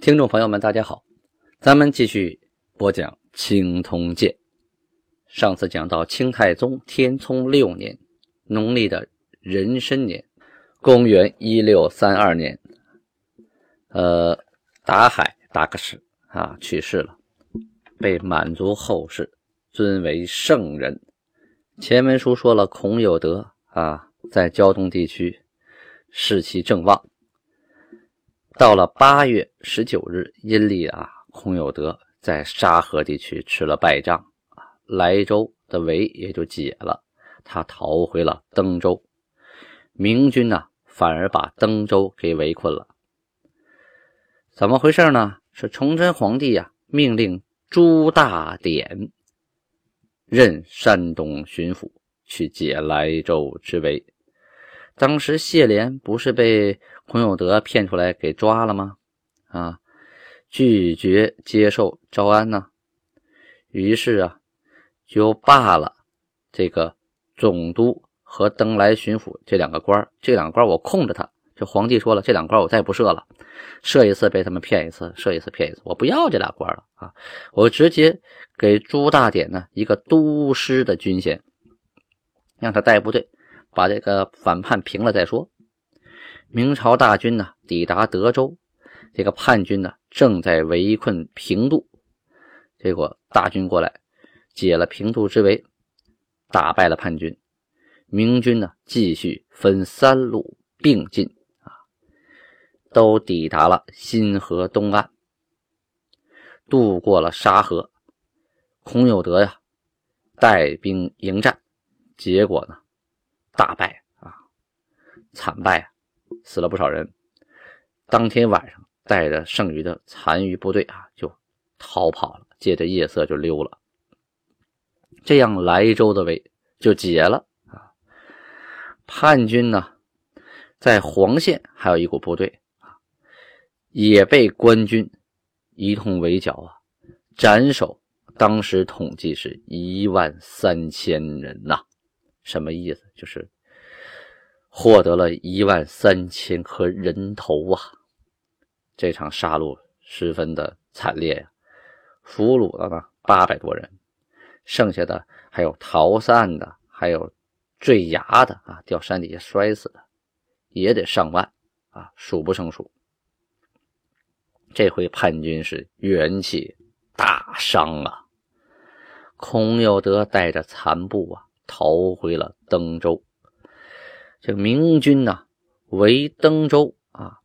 听众朋友们，大家好，咱们继续播讲《清通鉴》。上次讲到清太宗天聪六年，农历的壬申年，公元一六三二年，呃，达海达克什啊去世了，被满族后世尊为圣人。前文书说了，孔有德啊，在胶东地区士气正旺。到了八月十九日，阴历啊，孔有德在沙河地区吃了败仗，莱州的围也就解了，他逃回了登州。明军呢，反而把登州给围困了。怎么回事呢？是崇祯皇帝呀，命令朱大典任山东巡抚，去解莱州之围。当时谢莲不是被孔有德骗出来给抓了吗？啊，拒绝接受招安呢，于是啊，就罢了这个总督和登莱巡抚这两个官这两个官我空着他。这皇帝说了，这两官我再不设了，设一次被他们骗一次，设一次骗一次，我不要这俩官了啊！我直接给朱大典呢一个都师的军衔，让他带部队。把这个反叛平了再说。明朝大军呢抵达德州，这个叛军呢正在围困平度，结果大军过来解了平度之围，打败了叛军。明军呢继续分三路并进啊，都抵达了新河东岸，渡过了沙河。孔有德呀带兵迎战，结果呢？大败啊，惨败，死了不少人。当天晚上，带着剩余的残余部队啊，就逃跑了，借着夜色就溜了。这样，莱州的围就解了啊。叛军呢，在黄县还有一股部队啊，也被官军一通围剿啊，斩首。当时统计是一万三千人呐。什么意思？就是获得了一万三千颗人头啊！这场杀戮十分的惨烈呀，俘虏了呢八百多人，剩下的还有逃散的，还有坠崖的啊，掉山底下摔死的，也得上万啊，数不胜数。这回叛军是元气大伤啊！孔有德带着残部啊。逃回了登州，这个明军呢围登州啊，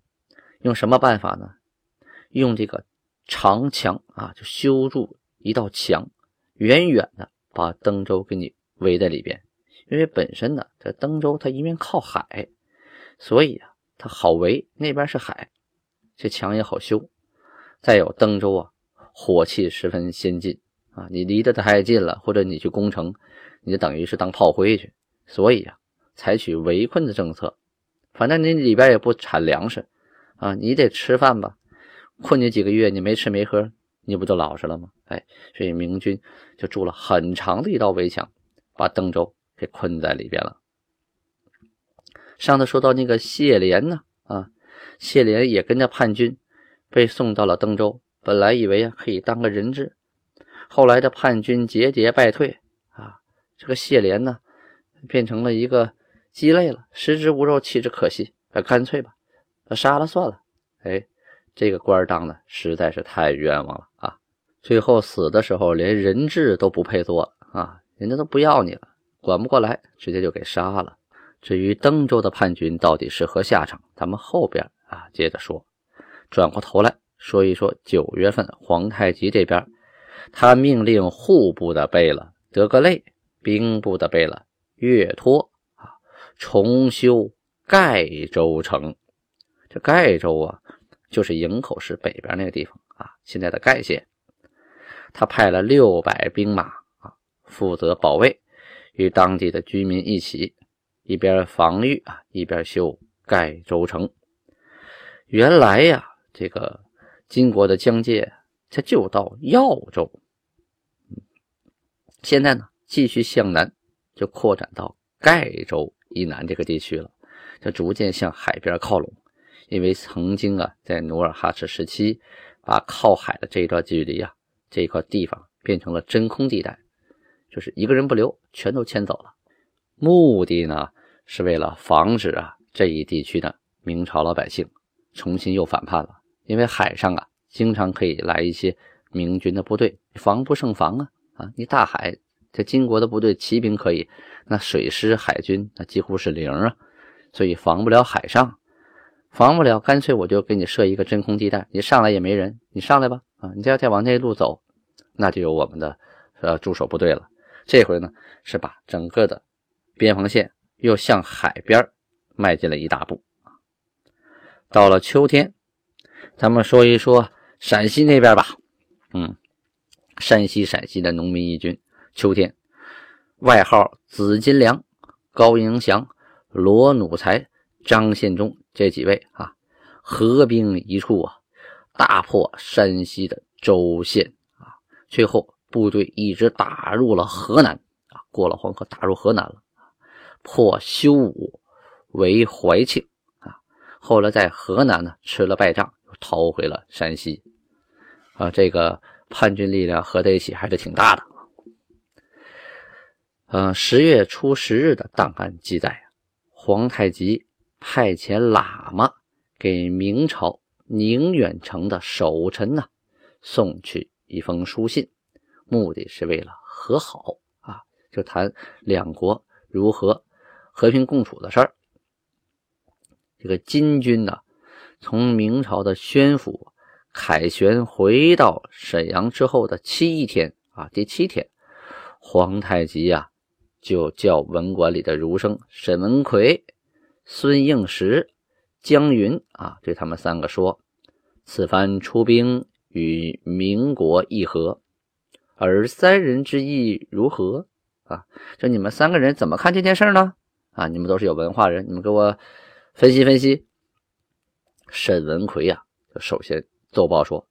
用什么办法呢？用这个长墙啊，就修筑一道墙，远远的把登州给你围在里边。因为本身呢，这登州它一面靠海，所以啊，它好围。那边是海，这墙也好修。再有登州啊，火器十分先进啊，你离得太近了，或者你去攻城。你就等于是当炮灰去，所以啊，采取围困的政策。反正你里边也不产粮食啊，你得吃饭吧？困你几个月，你没吃没喝，你不就老实了吗？哎，所以明军就筑了很长的一道围墙，把登州给困在里边了。上次说到那个谢莲呢，啊，谢莲也跟着叛军被送到了登州，本来以为可以当个人质，后来的叛军节节败退。啊这个谢莲呢，变成了一个鸡肋了，食之无肉，弃之可惜，那干脆吧，杀了算了。哎，这个官当的实在是太冤枉了啊！最后死的时候连人质都不配做啊，人家都不要你了，管不过来，直接就给杀了。至于登州的叛军到底是何下场，咱们后边啊接着说。转过头来说一说九月份皇太极这边，他命令户部的贝勒德格类。兵部的贝勒岳托啊，重修盖州城。这盖州啊，就是营口市北边那个地方啊，现在的盖县。他派了六百兵马啊，负责保卫，与当地的居民一起，一边防御啊，一边修盖州城。原来呀，这个金国的疆界，它就到耀州。现在呢，继续向南，就扩展到盖州以南这个地区了，就逐渐向海边靠拢。因为曾经啊，在努尔哈赤时期，把靠海的这一段距离啊。这一块地方变成了真空地带，就是一个人不留，全都迁走了。目的呢，是为了防止啊这一地区的明朝老百姓重新又反叛了。因为海上啊，经常可以来一些明军的部队，防不胜防啊啊！你大海，这金国的部队骑兵可以，那水师海军那几乎是零啊，所以防不了海上，防不了，干脆我就给你设一个真空地带，你上来也没人，你上来吧啊！你要再往那路走。那就有我们的呃驻守部队了。这回呢是把整个的边防线又向海边迈进了一大步到了秋天，咱们说一说陕西那边吧。嗯，山西陕西的农民义军，秋天外号紫金梁、高迎祥、罗努才、张献忠这几位啊，合兵一处啊，大破山西的州县啊。最后，部队一直打入了河南啊，过了黄河，打入河南了，破修武，为怀庆啊。后来在河南呢吃了败仗，又逃回了山西啊。这个叛军力量合在一起还是挺大的。嗯，十月初十日的档案记载皇太极派遣喇嘛给明朝宁远城的守臣呢送去。一封书信，目的是为了和好啊，就谈两国如何和平共处的事儿。这个金军呢，从明朝的宣府凯旋回到沈阳之后的七天啊，第七天，皇太极呀就叫文馆里的儒生沈文奎、孙应时、江云啊，对他们三个说：“此番出兵。”与民国议和，而三人之意如何啊？就你们三个人怎么看这件事呢？啊，你们都是有文化人，你们给我分析分析。沈文奎呀，首先奏报说：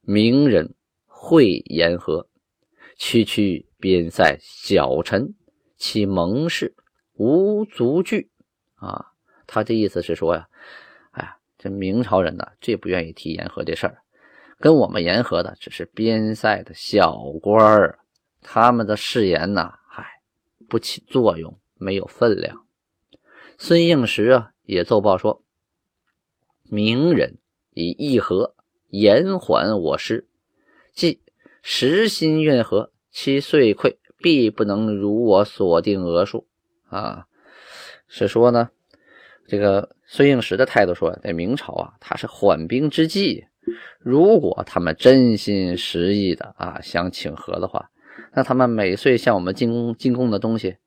明人会言和，区区边塞小臣，其盟誓无足惧啊。他这意思是说呀，哎呀，这明朝人呢，最不愿意提言和这事儿。跟我们言和的只是边塞的小官儿，他们的誓言呢，嗨，不起作用，没有分量。孙应时啊，也奏报说，明人以议和延缓我师，即实心愿和，其岁溃必不能如我所定额数啊。是说呢，这个孙应时的态度说，在明朝啊，他是缓兵之计。如果他们真心实意的啊想请和的话，那他们每岁向我们进贡进贡的东西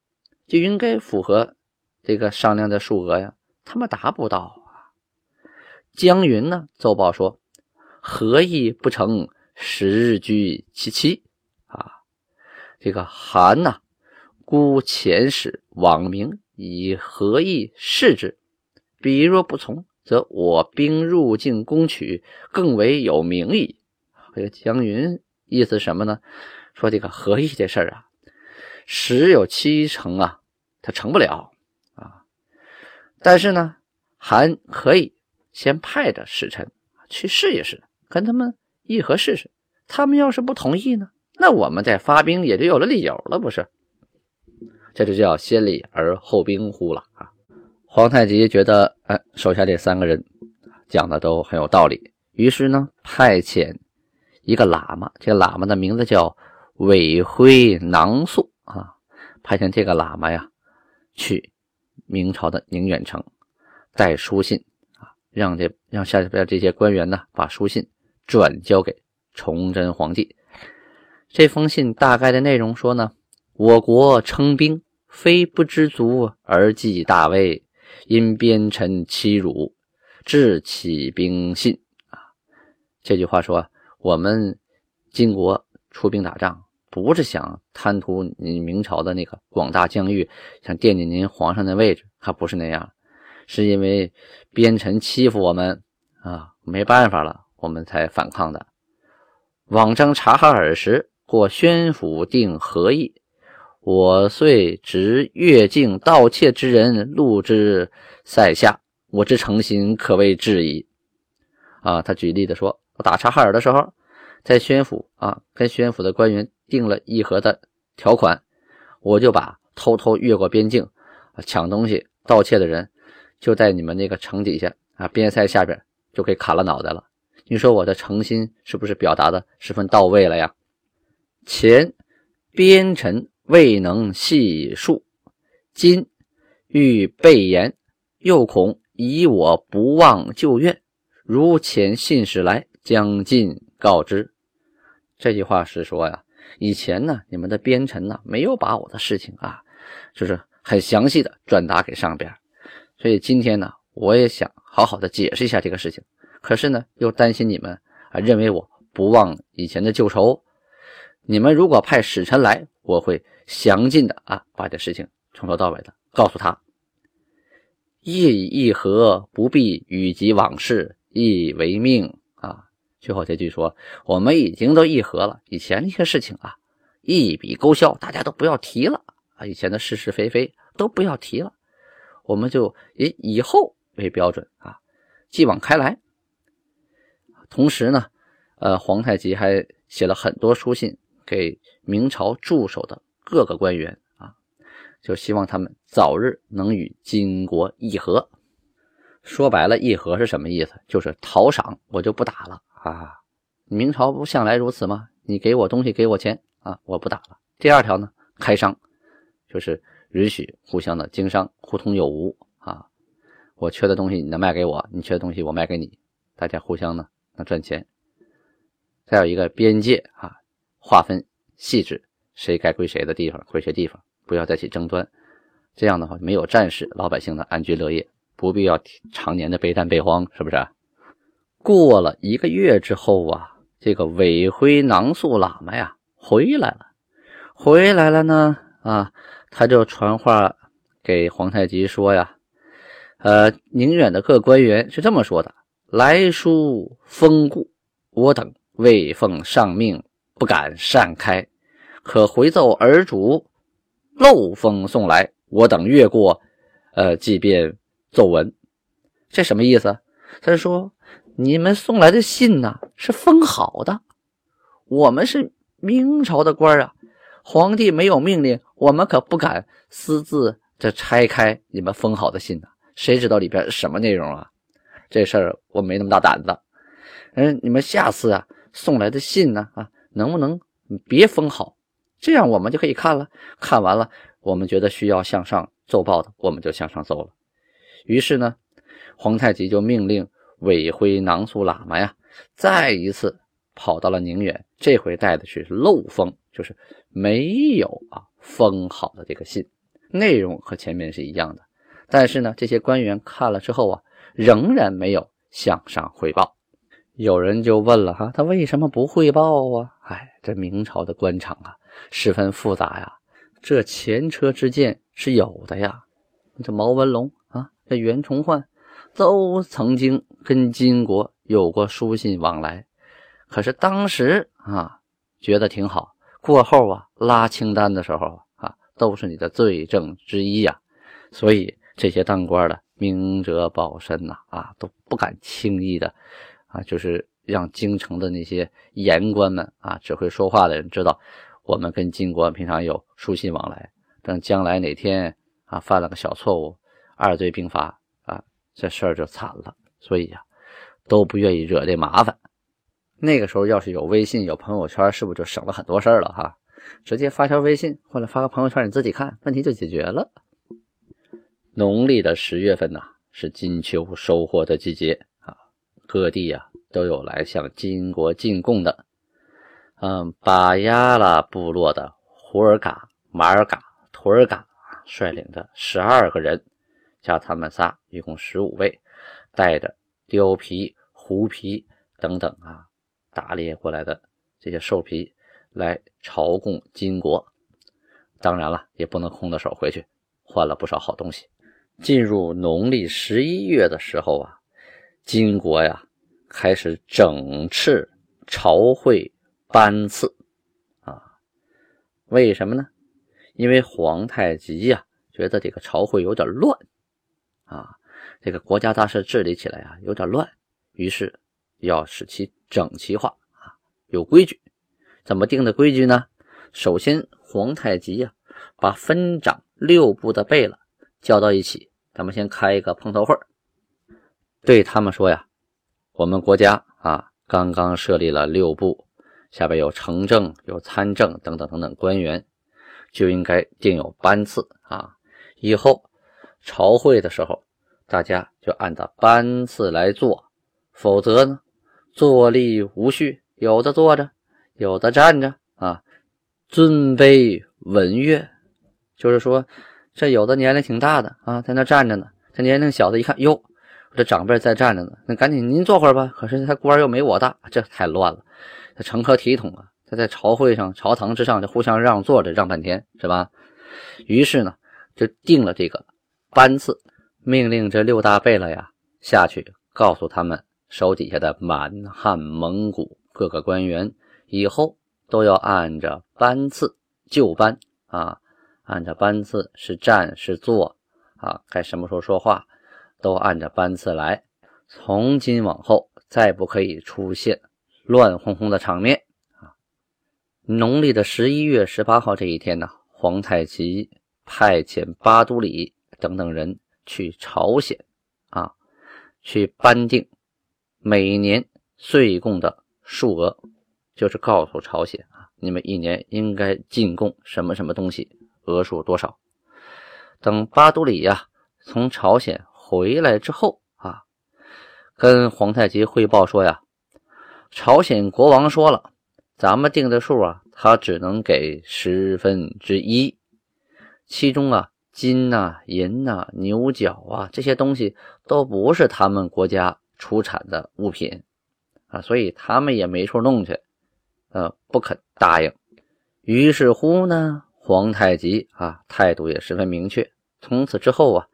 就应该符合这个商量的数额呀。他们达不到啊。江云呢奏报说，何意不成，十日居其妻啊。这个韩呐，孤遣使往明以何意示之，彼若不从。则我兵入境攻取，更为有名矣。这个江云意思什么呢？说这个和议这事儿啊，十有七成啊，他成不了啊。但是呢，还可以先派着使臣去试一试，跟他们议和试试。他们要是不同意呢，那我们再发兵也就有了理由了，不是？这就叫先礼而后兵乎了啊。皇太极觉得，哎，手下这三个人讲的都很有道理，于是呢，派遣一个喇嘛，这个喇嘛的名字叫韦辉囊素啊，派遣这个喇嘛呀，去明朝的宁远城带书信啊，让这让下边这些官员呢，把书信转交给崇祯皇帝。这封信大概的内容说呢，我国称兵，非不知足而计大威。因边臣欺辱，致起兵信啊。这句话说，我们金国出兵打仗，不是想贪图你明朝的那个广大疆域，想惦记您皇上的位置，还不是那样，是因为边臣欺负我们啊，没办法了，我们才反抗的。往征察哈尔时，过宣府定和议。我遂执越境盗窃之人，录之塞下。我之诚心，可谓至矣。啊，他举例的说，我打察哈尔的时候，在宣府啊，跟宣府的官员定了议和的条款，我就把偷偷越过边境抢东西、盗窃的人，就在你们那个城底下啊，边塞下边就给砍了脑袋了。你说我的诚心是不是表达的十分到位了呀？前边臣。未能细述，今欲备言，又恐以我不忘旧怨。如遣信使来，将尽告之。这句话是说呀，以前呢，你们的边臣呢，没有把我的事情啊，就是很详细的转达给上边。所以今天呢，我也想好好的解释一下这个事情。可是呢，又担心你们啊，认为我不忘以前的旧仇。你们如果派使臣来，我会。详尽的啊，把这事情从头到尾的告诉他。议议和不必语及往事，亦为命啊。最后这句说，我们已经都议和了，以前那些事情啊，一笔勾销，大家都不要提了啊。以前的是是非非都不要提了，我们就以以后为标准啊，继往开来。同时呢，呃，皇太极还写了很多书信给明朝驻守的。各个官员啊，就希望他们早日能与金国议和。说白了，议和是什么意思？就是讨赏，我就不打了啊！明朝不向来如此吗？你给我东西，给我钱啊，我不打了。第二条呢，开商，就是允许互相的经商，互通有无啊。我缺的东西你能卖给我，你缺的东西我卖给你，大家互相呢能赚钱。再有一个边界啊，划分细致。谁该归谁的地方归谁地方，不要再起争端。这样的话，没有战事，老百姓呢安居乐业，不必要常年的备战备荒，是不是？过了一个月之后啊，这个韦辉囊素喇嘛呀回来了，回来了呢啊，他就传话给皇太极说呀，呃，宁远的各官员是这么说的：来书封故，我等未奉上命，不敢擅开。可回奏儿主，漏风送来，我等越过，呃，即便奏闻。这什么意思？他说你们送来的信呢是封好的，我们是明朝的官啊，皇帝没有命令，我们可不敢私自这拆开你们封好的信呢。谁知道里边什么内容啊？这事儿我没那么大胆子。嗯，你们下次啊送来的信呢啊，能不能别封好？这样我们就可以看了，看完了，我们觉得需要向上奏报的，我们就向上奏了。于是呢，皇太极就命令韦徽囊素喇嘛呀，再一次跑到了宁远，这回带的是漏封，就是没有啊封好的这个信，内容和前面是一样的。但是呢，这些官员看了之后啊，仍然没有向上汇报。有人就问了哈，他为什么不汇报啊？哎，这明朝的官场啊。十分复杂呀，这前车之鉴是有的呀。这毛文龙啊，这袁崇焕都曾经跟金国有过书信往来，可是当时啊觉得挺好，过后啊拉清单的时候啊都是你的罪证之一呀。所以这些当官的明哲保身呐啊都不敢轻易的啊，就是让京城的那些言官们啊只会说话的人知道。我们跟金国平常有书信往来，等将来哪天啊犯了个小错误，二罪并罚啊，这事儿就惨了。所以呀，都不愿意惹这麻烦。那个时候要是有微信、有朋友圈，是不是就省了很多事儿了哈？直接发条微信或者发个朋友圈，你自己看，问题就解决了。农历的十月份呐，是金秋收获的季节啊，各地呀都有来向金国进贡的。嗯，巴亚拉部落的胡尔嘎、马尔嘎、图尔嘎率领的十二个人，加他们仨，一共十五位，带着貂皮、狐皮等等啊，打猎过来的这些兽皮来朝贡金国。当然了，也不能空着手回去，换了不少好东西。进入农历十一月的时候啊，金国呀开始整治朝会班次啊。为什么呢？因为皇太极呀觉得这个朝会有点乱啊，这个国家大事治理起来啊有点乱，于是要使其整齐化啊，有规矩。怎么定的规矩呢？首先，皇太极呀把分掌六部的贝勒。叫到一起，咱们先开一个碰头会对他们说呀，我们国家啊刚刚设立了六部，下边有城政、有参政等等等等官员，就应该定有班次啊。以后朝会的时候，大家就按照班次来做，否则呢，坐立无序，有的坐着，有的站着啊，尊卑文乐，就是说。这有的年龄挺大的啊，在那站着呢。这年龄小的一看，哟，这长辈在站着呢，那赶紧您坐会儿吧。可是他官又没我大，这太乱了。这成何体统啊？他在朝会上、朝堂之上就互相让座着，让半天是吧？于是呢，就定了这个班次，命令这六大贝勒呀下去，告诉他们手底下的满汉、蒙古各个官员，以后都要按着班次就班啊。按照班次是站是坐啊，该什么时候说话，都按着班次来。从今往后，再不可以出现乱哄哄的场面啊！农历的十一月十八号这一天呢，皇太极派遣巴都里等等人去朝鲜啊，去颁定每年岁贡的数额，就是告诉朝鲜啊，你们一年应该进贡什么什么东西。额数多少？等巴都里呀从朝鲜回来之后啊，跟皇太极汇报说呀，朝鲜国王说了，咱们定的数啊，他只能给十分之一，其中啊金呐、银呐、牛角啊这些东西都不是他们国家出产的物品啊，所以他们也没处弄去，呃，不肯答应。于是乎呢。皇太极啊，态度也十分明确。从此之后啊，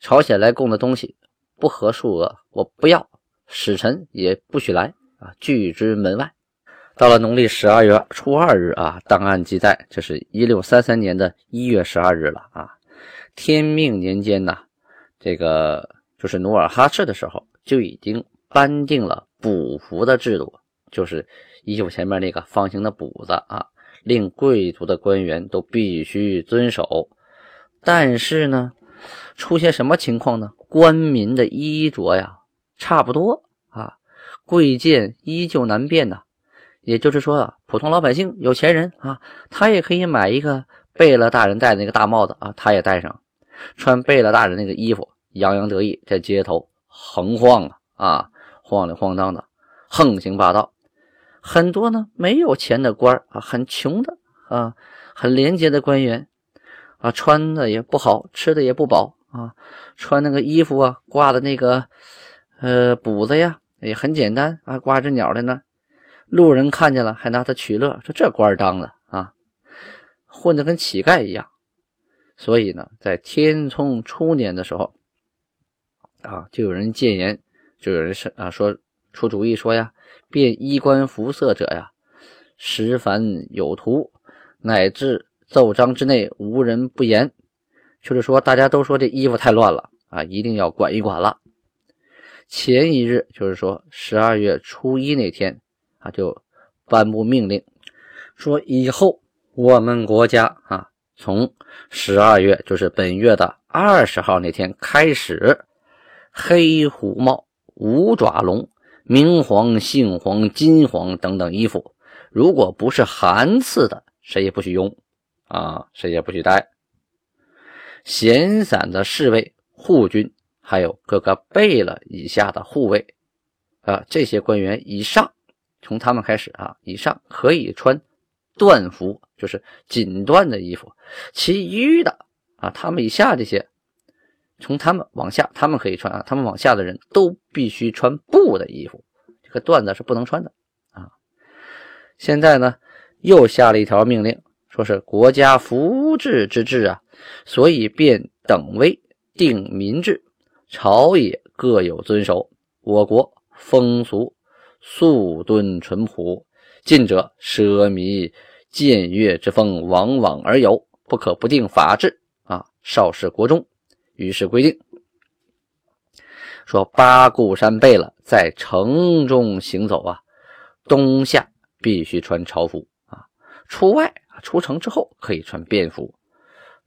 朝鲜来供的东西不合数额，我不要，使臣也不许来啊，拒之门外。到了农历十二月初二日啊，档案记载，这是一六三三年的一月十二日了啊。天命年间呢，这个就是努尔哈赤的时候，就已经颁定了补服的制度，就是衣服前面那个方形的补子啊。令贵族的官员都必须遵守，但是呢，出现什么情况呢？官民的衣着呀，差不多啊，贵贱依旧难辨呐。也就是说啊，普通老百姓、有钱人啊，他也可以买一个贝勒大人戴的那个大帽子啊，他也戴上，穿贝勒大人那个衣服，洋洋得意，在街头横晃啊啊，晃里晃荡的，横行霸道。很多呢没有钱的官啊，很穷的啊，很廉洁的官员啊，穿的也不好，吃的也不饱啊，穿那个衣服啊，挂的那个呃补子呀，也很简单啊，挂只鸟在那，路人看见了还拿他取乐，说这官当的啊，混得跟乞丐一样。所以呢，在天聪初年的时候啊，就有人谏言，就有人是啊说出主意说呀。变衣冠服色者呀，十凡有图，乃至奏章之内无人不言。就是说，大家都说这衣服太乱了啊，一定要管一管了。前一日，就是说十二月初一那天啊，就颁布命令，说以后我们国家啊，从十二月，就是本月的二十号那天开始，黑虎帽、五爪龙。明黄、杏黄、金黄等等衣服，如果不是寒赐的，谁也不许用啊，谁也不许带。闲散的侍卫、护军，还有各个贝勒以下的护卫啊，这些官员以上，从他们开始啊，以上可以穿缎服，就是锦缎的衣服。其余的啊，他们以下这些，从他们往下，他们可以穿啊，他们往下的人都必须穿布的衣服，这个缎子是不能穿的啊。现在呢，又下了一条命令，说是国家福治之治啊，所以便等威定民制，朝野各有遵守。我国风俗素敦淳朴，近者奢靡僭越之风往往而有，不可不定法制啊。少是国中。于是规定说，八固山背了，在城中行走啊，冬夏必须穿朝服啊，出外，出城之后可以穿便服。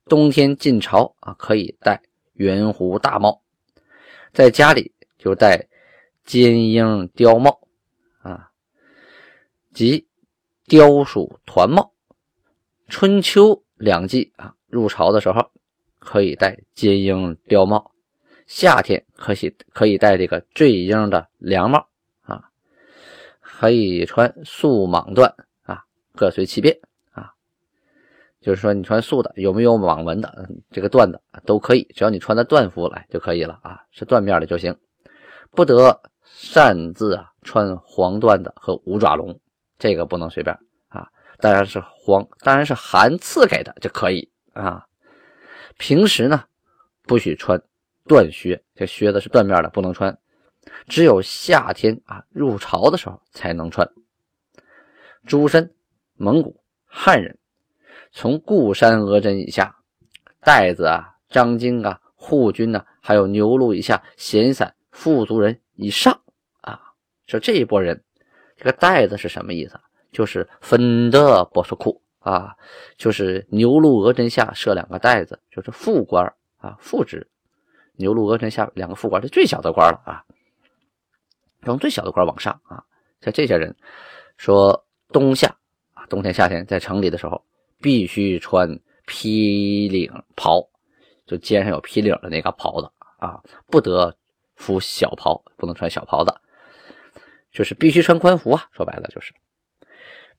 冬天进朝啊，可以戴圆弧大帽，在家里就戴尖缨貂帽啊，及貂鼠团帽。春秋两季啊，入朝的时候。可以戴尖缨貂帽，夏天可以可以戴这个坠缨的凉帽啊，可以穿素蟒缎啊，各随其便。就是说，你穿素的，有没有网纹的，这个缎的都可以，只要你穿的缎服来就可以了啊，是缎面的就行。不得擅自啊穿黄缎的和五爪龙，这个不能随便啊。当然是黄，当然是寒赐给的就可以啊。平时呢，不许穿缎靴，这靴子是缎面的，不能穿。只有夏天啊，入朝的时候才能穿。诸身蒙古汉人，从固山额真以下，带子啊、张京啊、护军呐，还有牛录以下闲散富足人以上啊，说这一波人，这个带子是什么意思？就是分的波斯库。啊，就是牛录额真下设两个袋子，就是副官啊，副职。牛录额真下两个副官，是最小的官了啊。从最小的官往上啊，像这些人说，冬夏啊，冬天夏天在城里的时候，必须穿披领袍，就肩上有披领的那个袍子啊，不得服小袍，不能穿小袍子，就是必须穿官服啊。说白了就是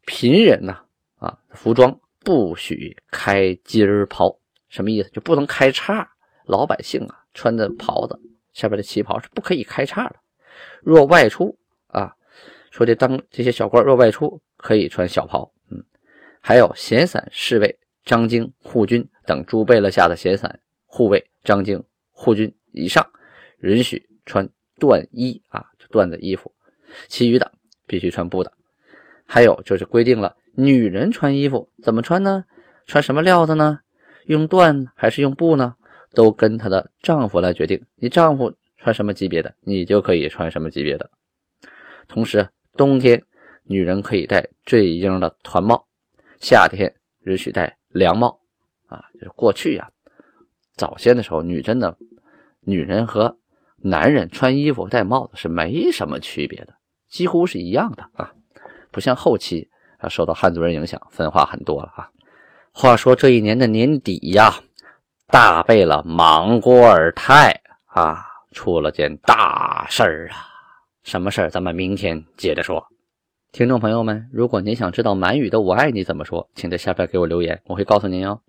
贫人呢。啊，服装不许开襟儿袍，什么意思？就不能开叉。老百姓啊，穿的袍子下边的旗袍是不可以开叉的。若外出啊，说这当这些小官若外出，可以穿小袍。嗯，还有闲散侍卫、张京、护军等诸贝勒下的闲散护卫、张京、护军以上，允许穿缎衣啊，缎的衣服。其余的必须穿布的。还有就是规定了。女人穿衣服怎么穿呢？穿什么料子呢？用缎还是用布呢？都跟她的丈夫来决定。你丈夫穿什么级别的，你就可以穿什么级别的。同时，冬天女人可以戴坠缨的团帽，夏天允许戴凉帽。啊，就是过去呀，早先的时候，女真的女人和男人穿衣服戴帽子是没什么区别的，几乎是一样的啊，不像后期啊。受到汉族人影响，分化很多了啊。话说这一年的年底呀，大贝勒莽郭尔泰啊，出了件大事儿啊。什么事儿？咱们明天接着说。听众朋友们，如果您想知道满语的“我爱你”怎么说，请在下边给我留言，我会告诉您哦。